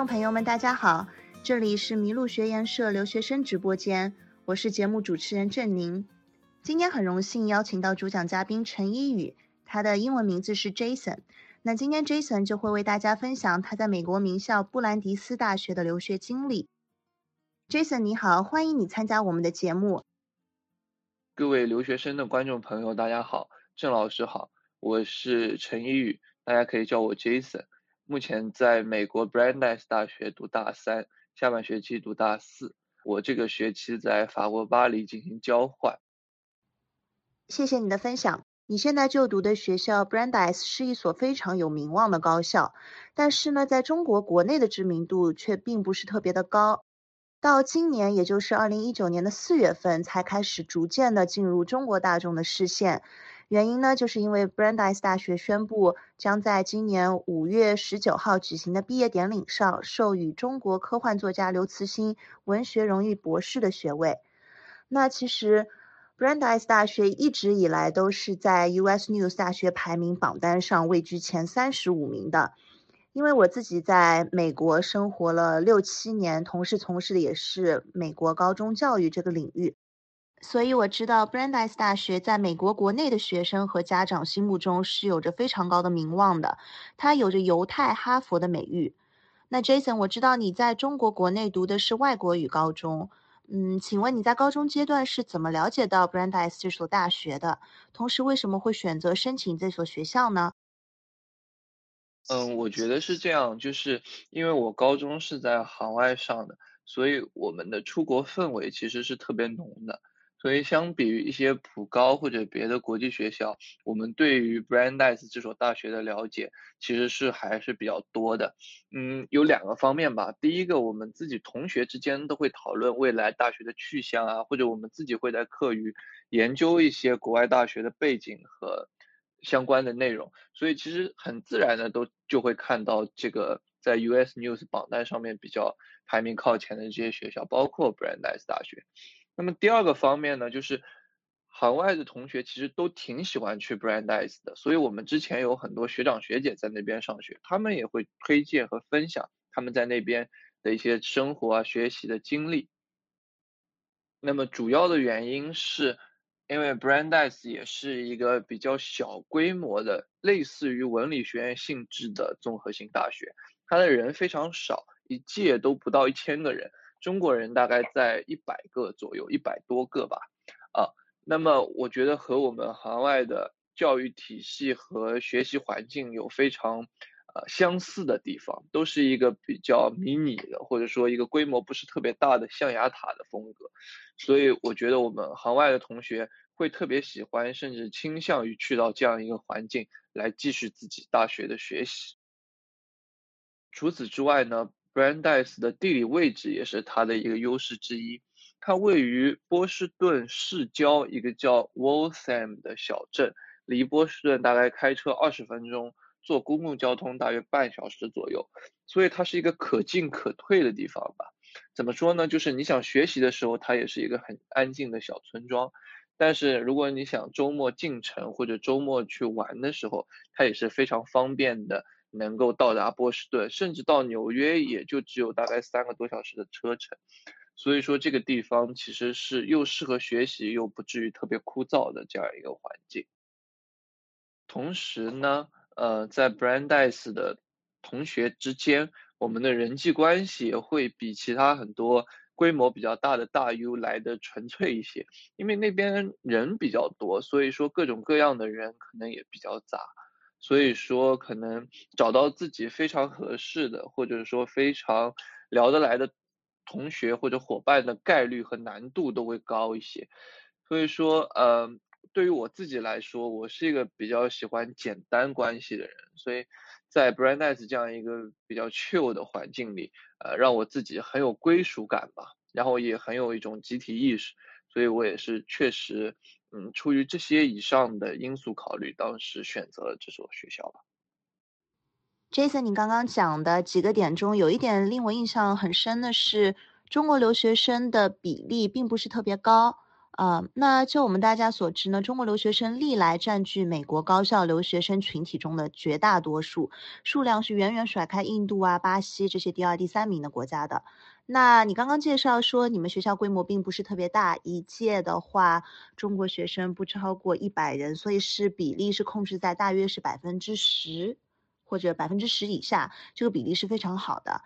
听众朋友们，大家好，这里是麋鹿学研社留学生直播间，我是节目主持人郑宁。今天很荣幸邀请到主讲嘉宾陈一宇，他的英文名字是 Jason。那今天 Jason 就会为大家分享他在美国名校布兰迪斯大学的留学经历。Jason 你好，欢迎你参加我们的节目。各位留学生的观众朋友，大家好，郑老师好，我是陈一宇，大家可以叫我 Jason。目前在美国 Brandeis 大学读大三，下半学期读大四。我这个学期在法国巴黎进行交换。谢谢你的分享。你现在就读的学校 Brandeis 是一所非常有名望的高校，但是呢，在中国国内的知名度却并不是特别的高。到今年，也就是二零一九年的四月份，才开始逐渐的进入中国大众的视线。原因呢，就是因为 Brandeis 大学宣布将在今年五月十九号举行的毕业典礼上授予中国科幻作家刘慈欣文学荣誉博士的学位。那其实 Brandeis 大学一直以来都是在 US News 大学排名榜单上位居前三十五名的。因为我自己在美国生活了六七年，同时从事的也是美国高中教育这个领域。所以我知道 Brandeis 大学在美国国内的学生和家长心目中是有着非常高的名望的，它有着犹太哈佛的美誉。那 Jason，我知道你在中国国内读的是外国语高中，嗯，请问你在高中阶段是怎么了解到 Brandeis 这所大学的？同时为什么会选择申请这所学校呢？嗯，我觉得是这样，就是因为我高中是在海外上的，所以我们的出国氛围其实是特别浓的。所以，相比于一些普高或者别的国际学校，我们对于 Brandeis 这所大学的了解其实是还是比较多的。嗯，有两个方面吧。第一个，我们自己同学之间都会讨论未来大学的去向啊，或者我们自己会在课余研究一些国外大学的背景和相关的内容，所以其实很自然的都就会看到这个在 US News 榜单上面比较排名靠前的这些学校，包括 Brandeis 大学。那么第二个方面呢，就是海外的同学其实都挺喜欢去 Brandeis 的，所以我们之前有很多学长学姐在那边上学，他们也会推荐和分享他们在那边的一些生活啊、学习的经历。那么主要的原因是，因为 Brandeis 也是一个比较小规模的，类似于文理学院性质的综合性大学，它的人非常少，一届都不到一千个人。中国人大概在一百个左右，一百多个吧，啊，那么我觉得和我们行外的教育体系和学习环境有非常呃相似的地方，都是一个比较迷你的，或者说一个规模不是特别大的象牙塔的风格，所以我觉得我们行外的同学会特别喜欢，甚至倾向于去到这样一个环境来继续自己大学的学习。除此之外呢？Brandeis 的地理位置也是它的一个优势之一，它位于波士顿市郊一个叫 Waltham 的小镇，离波士顿大概开车二十分钟，坐公共交通大约半小时左右，所以它是一个可进可退的地方吧。怎么说呢？就是你想学习的时候，它也是一个很安静的小村庄，但是如果你想周末进城或者周末去玩的时候，它也是非常方便的。能够到达波士顿，甚至到纽约也就只有大概三个多小时的车程，所以说这个地方其实是又适合学习又不至于特别枯燥的这样一个环境。同时呢，呃，在 Brandeis 的同学之间，我们的人际关系会比其他很多规模比较大的大 U 来的纯粹一些，因为那边人比较多，所以说各种各样的人可能也比较杂。所以说，可能找到自己非常合适的，或者说非常聊得来的同学或者伙伴的概率和难度都会高一些。所以说，呃，对于我自己来说，我是一个比较喜欢简单关系的人，所以在 Brandeis 这样一个比较 chill 的环境里，呃，让我自己很有归属感吧，然后也很有一种集体意识，所以我也是确实。嗯，出于这些以上的因素考虑，当时选择了这所学校吧。Jason，你刚刚讲的几个点中，有一点令我印象很深的是，中国留学生的比例并不是特别高，呃，那就我们大家所知呢，中国留学生历来占据美国高校留学生群体中的绝大多数，数量是远远甩开印度啊、巴西这些第二、第三名的国家的。那你刚刚介绍说你们学校规模并不是特别大，一届的话中国学生不超过一百人，所以是比例是控制在大约是百分之十或者百分之十以下，这个比例是非常好的。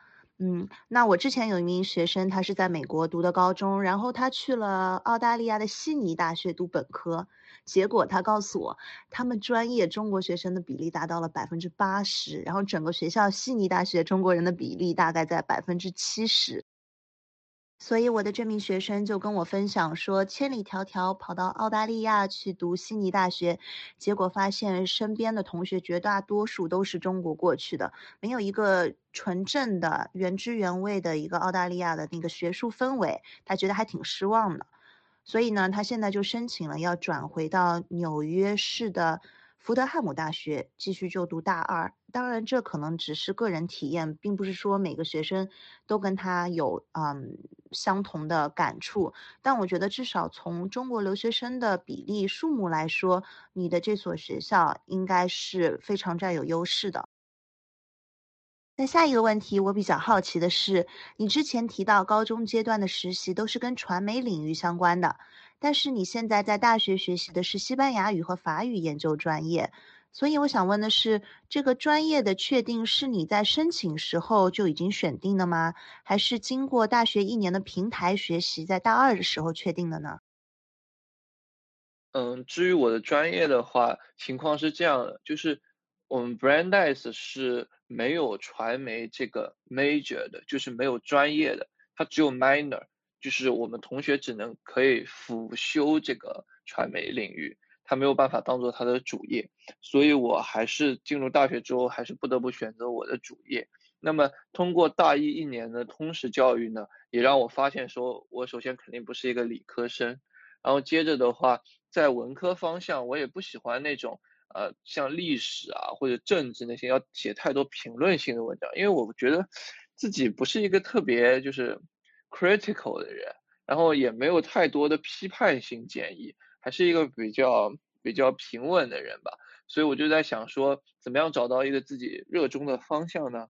嗯，那我之前有一名学生，他是在美国读的高中，然后他去了澳大利亚的悉尼大学读本科，结果他告诉我，他们专业中国学生的比例达到了百分之八十，然后整个学校悉尼大学中国人的比例大概在百分之七十。所以我的这名学生就跟我分享说，千里迢迢跑到澳大利亚去读悉尼大学，结果发现身边的同学绝大多数都是中国过去的，没有一个纯正的原汁原味的一个澳大利亚的那个学术氛围，他觉得还挺失望的。所以呢，他现在就申请了要转回到纽约市的。福德汉姆大学继续就读大二，当然这可能只是个人体验，并不是说每个学生都跟他有嗯相同的感触。但我觉得至少从中国留学生的比例数目来说，你的这所学校应该是非常占有优势的。那下一个问题，我比较好奇的是，你之前提到高中阶段的实习都是跟传媒领域相关的。但是你现在在大学学习的是西班牙语和法语研究专业，所以我想问的是，这个专业的确定是你在申请时候就已经选定的吗？还是经过大学一年的平台学习，在大二的时候确定的呢？嗯，至于我的专业的话，情况是这样的，就是我们 Brandeis 是没有传媒这个 major 的，就是没有专业的，它只有 minor。就是我们同学只能可以辅修这个传媒领域，他没有办法当做他的主业，所以我还是进入大学之后，还是不得不选择我的主业。那么通过大一一年的通识教育呢，也让我发现说，我首先肯定不是一个理科生，然后接着的话，在文科方向，我也不喜欢那种呃像历史啊或者政治那些要写太多评论性的文章，因为我觉得自己不是一个特别就是。critical 的人，然后也没有太多的批判性建议，还是一个比较比较平稳的人吧。所以我就在想说，怎么样找到一个自己热衷的方向呢？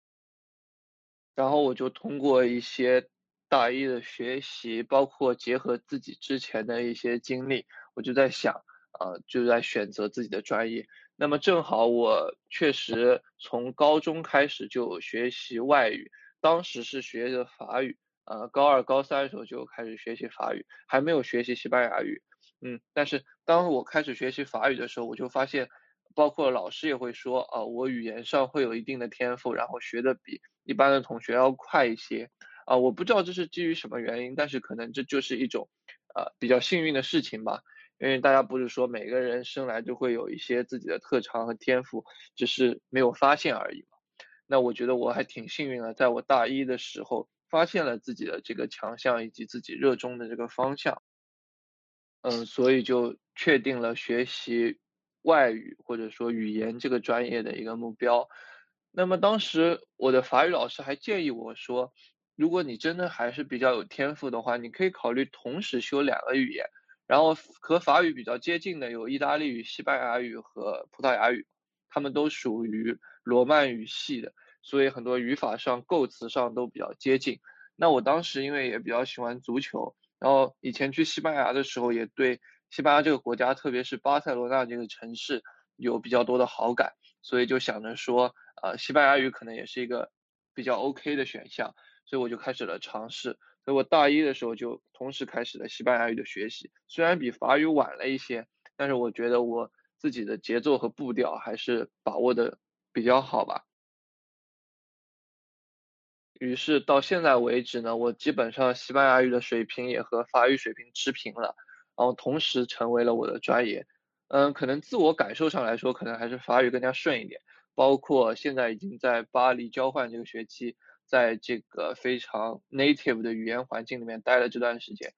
然后我就通过一些大一的学习，包括结合自己之前的一些经历，我就在想，呃，就在选择自己的专业。那么正好我确实从高中开始就学习外语，当时是学的法语。呃，高二、高三的时候就开始学习法语，还没有学习西班牙语。嗯，但是当我开始学习法语的时候，我就发现，包括老师也会说，啊，我语言上会有一定的天赋，然后学的比一般的同学要快一些。啊，我不知道这是基于什么原因，但是可能这就是一种，呃，比较幸运的事情吧。因为大家不是说每个人生来就会有一些自己的特长和天赋，只是没有发现而已嘛。那我觉得我还挺幸运的，在我大一的时候。发现了自己的这个强项以及自己热衷的这个方向，嗯，所以就确定了学习外语或者说语言这个专业的一个目标。那么当时我的法语老师还建议我说，如果你真的还是比较有天赋的话，你可以考虑同时修两个语言，然后和法语比较接近的有意大利语、西班牙语和葡萄牙语，他们都属于罗曼语系的。所以很多语法上、构词上都比较接近。那我当时因为也比较喜欢足球，然后以前去西班牙的时候也对西班牙这个国家，特别是巴塞罗那这个城市有比较多的好感，所以就想着说，呃，西班牙语可能也是一个比较 OK 的选项，所以我就开始了尝试。所以我大一的时候就同时开始了西班牙语的学习，虽然比法语晚了一些，但是我觉得我自己的节奏和步调还是把握的比较好吧。于是到现在为止呢，我基本上西班牙语的水平也和法语水平持平了，然后同时成为了我的专业。嗯，可能自我感受上来说，可能还是法语更加顺一点。包括现在已经在巴黎交换这个学期，在这个非常 native 的语言环境里面待了这段时间。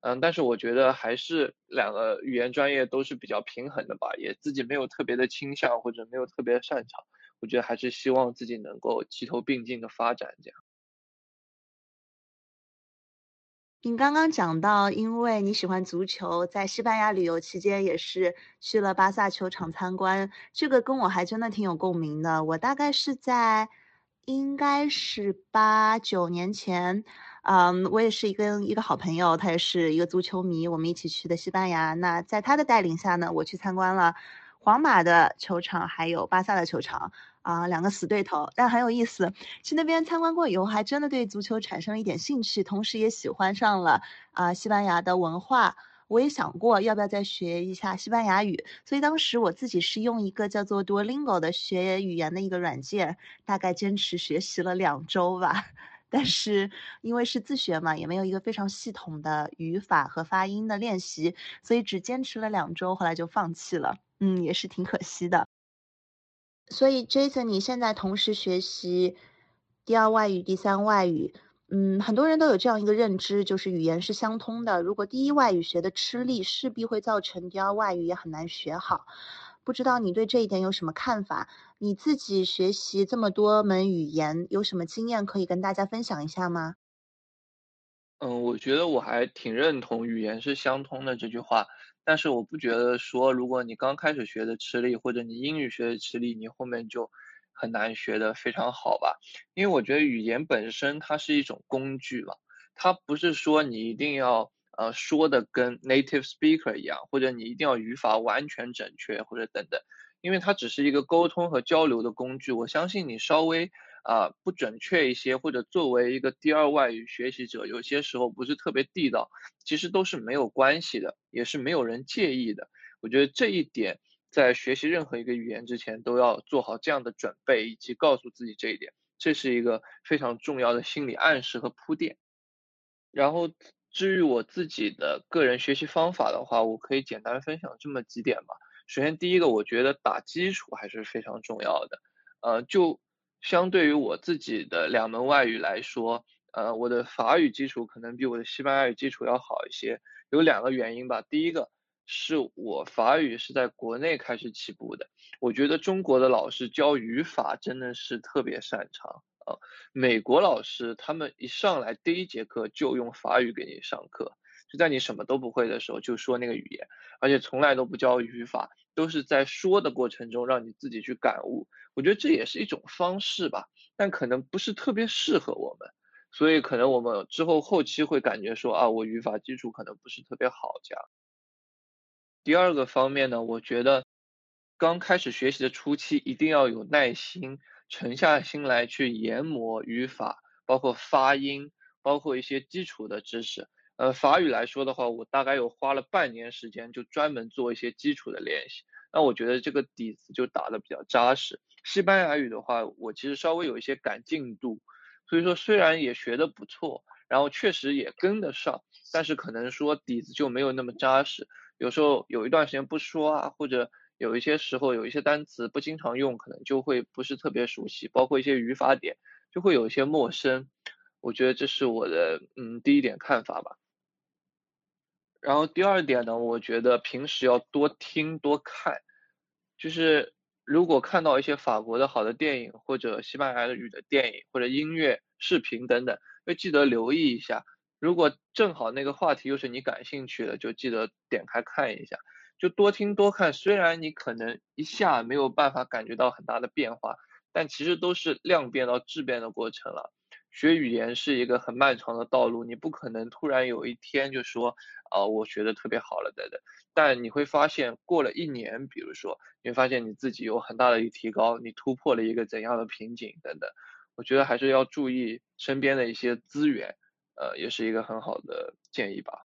嗯，但是我觉得还是两个语言专业都是比较平衡的吧，也自己没有特别的倾向或者没有特别擅长。我觉得还是希望自己能够齐头并进的发展，这样。你刚刚讲到，因为你喜欢足球，在西班牙旅游期间也是去了巴萨球场参观，这个跟我还真的挺有共鸣的。我大概是在，应该是八九年前，嗯，我也是一个一个好朋友，他也是一个足球迷，我们一起去的西班牙。那在他的带领下呢，我去参观了皇马的球场，还有巴萨的球场。啊，两个死对头，但很有意思。去那边参观过以后，还真的对足球产生了一点兴趣，同时也喜欢上了啊西班牙的文化。我也想过要不要再学一下西班牙语，所以当时我自己是用一个叫做 Duolingo 的学语言的一个软件，大概坚持学习了两周吧。但是因为是自学嘛，也没有一个非常系统的语法和发音的练习，所以只坚持了两周，后来就放弃了。嗯，也是挺可惜的。所以，Jason，你现在同时学习第二外语、第三外语，嗯，很多人都有这样一个认知，就是语言是相通的。如果第一外语学的吃力，势必会造成第二外语也很难学好。不知道你对这一点有什么看法？你自己学习这么多门语言，有什么经验可以跟大家分享一下吗？嗯，我觉得我还挺认同“语言是相通的”这句话。但是我不觉得说，如果你刚开始学的吃力，或者你英语学的吃力，你后面就很难学得非常好吧？因为我觉得语言本身它是一种工具嘛，它不是说你一定要呃说的跟 native speaker 一样，或者你一定要语法完全准确或者等等，因为它只是一个沟通和交流的工具。我相信你稍微。啊，不准确一些，或者作为一个第二外语学习者，有些时候不是特别地道，其实都是没有关系的，也是没有人介意的。我觉得这一点在学习任何一个语言之前都要做好这样的准备，以及告诉自己这一点，这是一个非常重要的心理暗示和铺垫。然后至于我自己的个人学习方法的话，我可以简单分享这么几点吧。首先，第一个，我觉得打基础还是非常重要的，呃，就。相对于我自己的两门外语来说，呃，我的法语基础可能比我的西班牙语基础要好一些。有两个原因吧。第一个是我法语是在国内开始起步的，我觉得中国的老师教语法真的是特别擅长啊。美国老师他们一上来第一节课就用法语给你上课，就在你什么都不会的时候就说那个语言，而且从来都不教语法，都是在说的过程中让你自己去感悟。我觉得这也是一种方式吧，但可能不是特别适合我们，所以可能我们之后后期会感觉说啊，我语法基础可能不是特别好这样。第二个方面呢，我觉得刚开始学习的初期一定要有耐心，沉下心来去研磨语法，包括发音，包括一些基础的知识。呃，法语来说的话，我大概有花了半年时间，就专门做一些基础的练习。那我觉得这个底子就打得比较扎实。西班牙语的话，我其实稍微有一些赶进度，所以说虽然也学得不错，然后确实也跟得上，但是可能说底子就没有那么扎实。有时候有一段时间不说啊，或者有一些时候有一些单词不经常用，可能就会不是特别熟悉，包括一些语法点就会有一些陌生。我觉得这是我的嗯第一点看法吧。然后第二点呢，我觉得平时要多听多看，就是如果看到一些法国的好的电影，或者西班牙语的电影，或者音乐、视频等等，要记得留意一下。如果正好那个话题又是你感兴趣的，就记得点开看一下。就多听多看，虽然你可能一下没有办法感觉到很大的变化，但其实都是量变到质变的过程了。学语言是一个很漫长的道路，你不可能突然有一天就说，啊，我学的特别好了等等。但你会发现，过了一年，比如说，你会发现你自己有很大的一提高，你突破了一个怎样的瓶颈等等。我觉得还是要注意身边的一些资源，呃，也是一个很好的建议吧。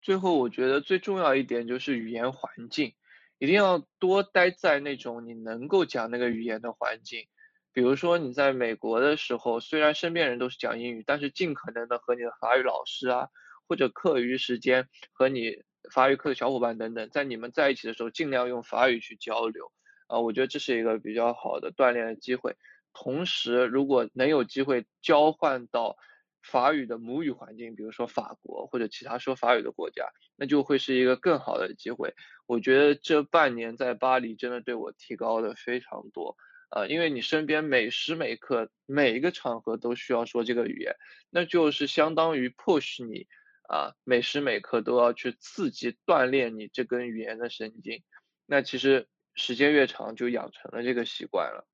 最后，我觉得最重要一点就是语言环境，一定要多待在那种你能够讲那个语言的环境。比如说你在美国的时候，虽然身边人都是讲英语，但是尽可能的和你的法语老师啊，或者课余时间和你法语课的小伙伴等等，在你们在一起的时候，尽量用法语去交流啊，我觉得这是一个比较好的锻炼的机会。同时，如果能有机会交换到法语的母语环境，比如说法国或者其他说法语的国家，那就会是一个更好的机会。我觉得这半年在巴黎真的对我提高的非常多。啊，因为你身边每时每刻每一个场合都需要说这个语言，那就是相当于 push 你啊，每时每刻都要去刺激锻炼你这根语言的神经。那其实时间越长，就养成了这个习惯了。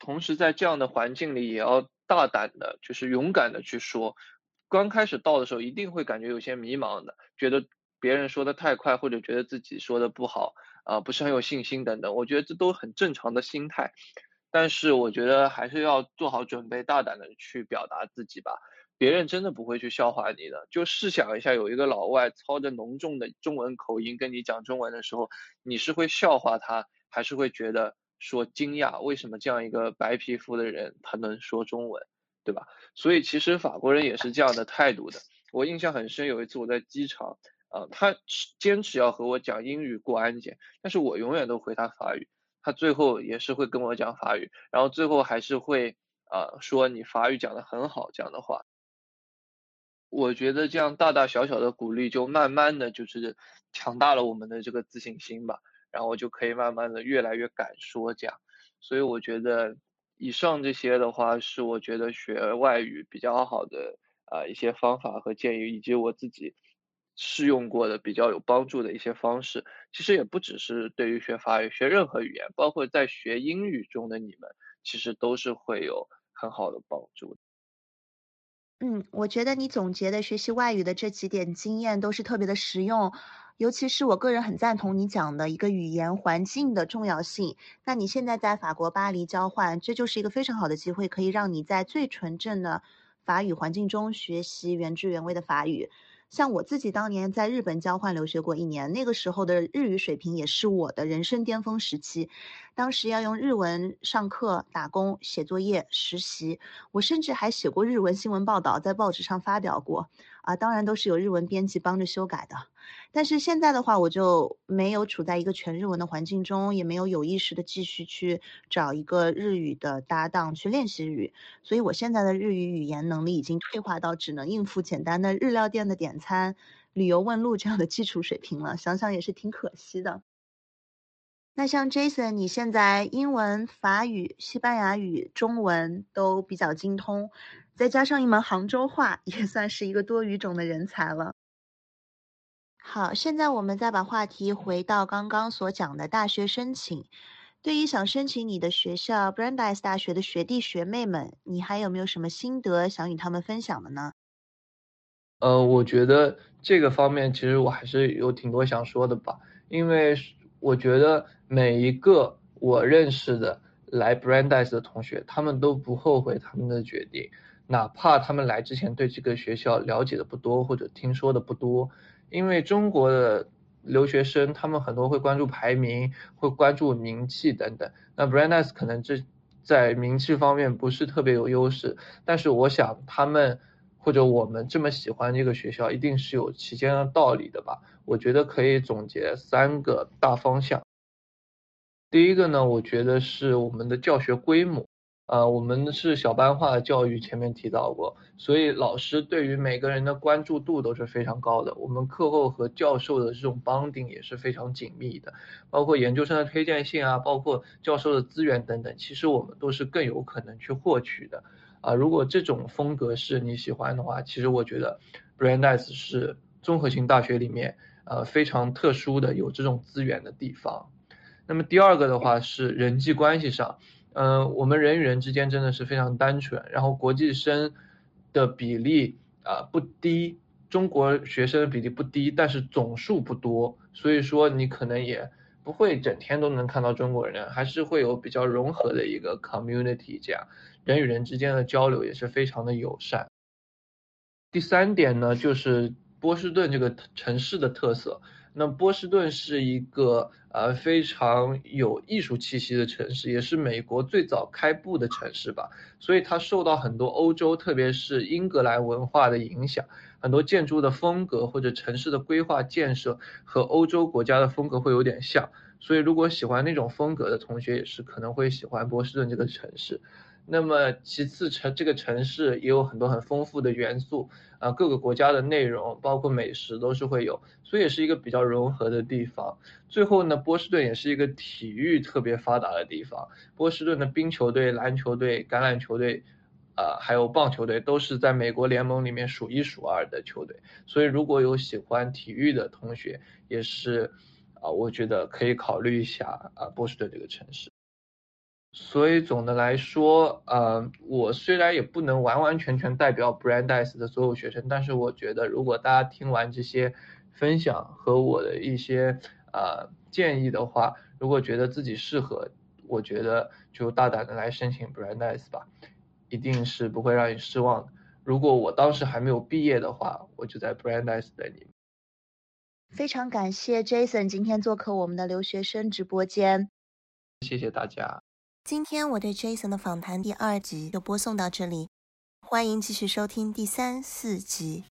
同时，在这样的环境里，也要大胆的，就是勇敢的去说。刚开始到的时候，一定会感觉有些迷茫的，觉得别人说的太快，或者觉得自己说的不好，啊，不是很有信心等等。我觉得这都很正常的心态。但是，我觉得还是要做好准备，大胆的去表达自己吧。别人真的不会去笑话你的。就试想一下，有一个老外操着浓重的中文口音跟你讲中文的时候，你是会笑话他，还是会觉得？说惊讶，为什么这样一个白皮肤的人他能说中文，对吧？所以其实法国人也是这样的态度的。我印象很深，有一次我在机场，啊，他坚持要和我讲英语过安检，但是我永远都回他法语，他最后也是会跟我讲法语，然后最后还是会啊说你法语讲的很好这样的话。我觉得这样大大小小的鼓励，就慢慢的就是强大了我们的这个自信心吧。然后就可以慢慢的越来越敢说这样，所以我觉得以上这些的话是我觉得学外语比较好的啊一些方法和建议，以及我自己试用过的比较有帮助的一些方式。其实也不只是对于学法语，学任何语言，包括在学英语中的你们，其实都是会有很好的帮助。嗯，我觉得你总结的学习外语的这几点经验都是特别的实用。尤其是我个人很赞同你讲的一个语言环境的重要性。那你现在在法国巴黎交换，这就是一个非常好的机会，可以让你在最纯正的法语环境中学习原汁原味的法语。像我自己当年在日本交换留学过一年，那个时候的日语水平也是我的人生巅峰时期。当时要用日文上课、打工、写作业、实习，我甚至还写过日文新闻报道，在报纸上发表过。啊，当然都是有日文编辑帮着修改的。但是现在的话，我就没有处在一个全日文的环境中，也没有有意识的继续去找一个日语的搭档去练习日语，所以我现在的日语语言能力已经退化到只能应付简单的日料店的点餐、旅游问路这样的基础水平了。想想也是挺可惜的。那像 Jason，你现在英文、法语、西班牙语、中文都比较精通，再加上一门杭州话，也算是一个多语种的人才了。好，现在我们再把话题回到刚刚所讲的大学申请。对于想申请你的学校 Brandeis 大学的学弟学妹们，你还有没有什么心得想与他们分享的呢？呃，我觉得这个方面其实我还是有挺多想说的吧，因为我觉得每一个我认识的来 Brandeis 的同学，他们都不后悔他们的决定，哪怕他们来之前对这个学校了解的不多或者听说的不多。因为中国的留学生，他们很多会关注排名，会关注名气等等。那 Brandeis 可能这在名气方面不是特别有优势，但是我想他们或者我们这么喜欢这个学校，一定是有其间的道理的吧？我觉得可以总结三个大方向。第一个呢，我觉得是我们的教学规模。呃，我们是小班化的教育，前面提到过，所以老师对于每个人的关注度都是非常高的。我们课后和教授的这种 bonding 也是非常紧密的，包括研究生的推荐信啊，包括教授的资源等等，其实我们都是更有可能去获取的。啊，如果这种风格是你喜欢的话，其实我觉得 Brandeis 是综合性大学里面呃非常特殊的有这种资源的地方。那么第二个的话是人际关系上。嗯，我们人与人之间真的是非常单纯，然后国际生的比例啊不低，中国学生的比例不低，但是总数不多，所以说你可能也不会整天都能看到中国人，还是会有比较融合的一个 community，这样人与人之间的交流也是非常的友善。第三点呢，就是波士顿这个城市的特色。那波士顿是一个呃非常有艺术气息的城市，也是美国最早开埠的城市吧，所以它受到很多欧洲，特别是英格兰文化的影响，很多建筑的风格或者城市的规划建设和欧洲国家的风格会有点像，所以如果喜欢那种风格的同学，也是可能会喜欢波士顿这个城市。那么其次城这个城市也有很多很丰富的元素，啊，各个国家的内容包括美食都是会有，所以也是一个比较融合的地方。最后呢，波士顿也是一个体育特别发达的地方，波士顿的冰球队、篮球队、橄榄球队，啊，还有棒球队都是在美国联盟里面数一数二的球队。所以如果有喜欢体育的同学，也是，啊，我觉得可以考虑一下啊，波士顿这个城市。所以总的来说，呃，我虽然也不能完完全全代表 Brandeis 的所有学生，但是我觉得如果大家听完这些分享和我的一些呃建议的话，如果觉得自己适合，我觉得就大胆的来申请 Brandeis 吧，一定是不会让你失望的。如果我当时还没有毕业的话，我就在 Brandeis 等你。非常感谢 Jason 今天做客我们的留学生直播间，谢谢大家。今天我对 Jason 的访谈第二集就播送到这里，欢迎继续收听第三、四集。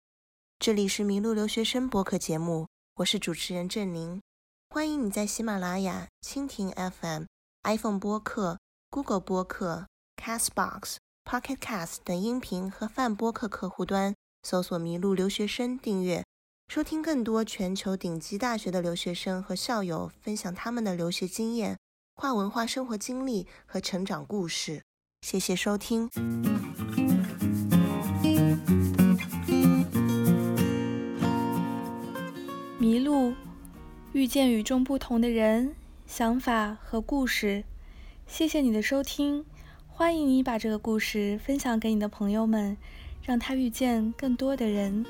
这里是麋鹿留学生播客节目，我是主持人郑宁。欢迎你在喜马拉雅、蜻蜓 FM、iPhone 播客、Google 播客、Castbox、Pocket Cast 等音频和泛播客客户端搜索“麋鹿留学生”订阅，收听更多全球顶级大学的留学生和校友分享他们的留学经验。跨文化生活经历和成长故事，谢谢收听。迷路，遇见与众不同的人、想法和故事。谢谢你的收听，欢迎你把这个故事分享给你的朋友们，让他遇见更多的人。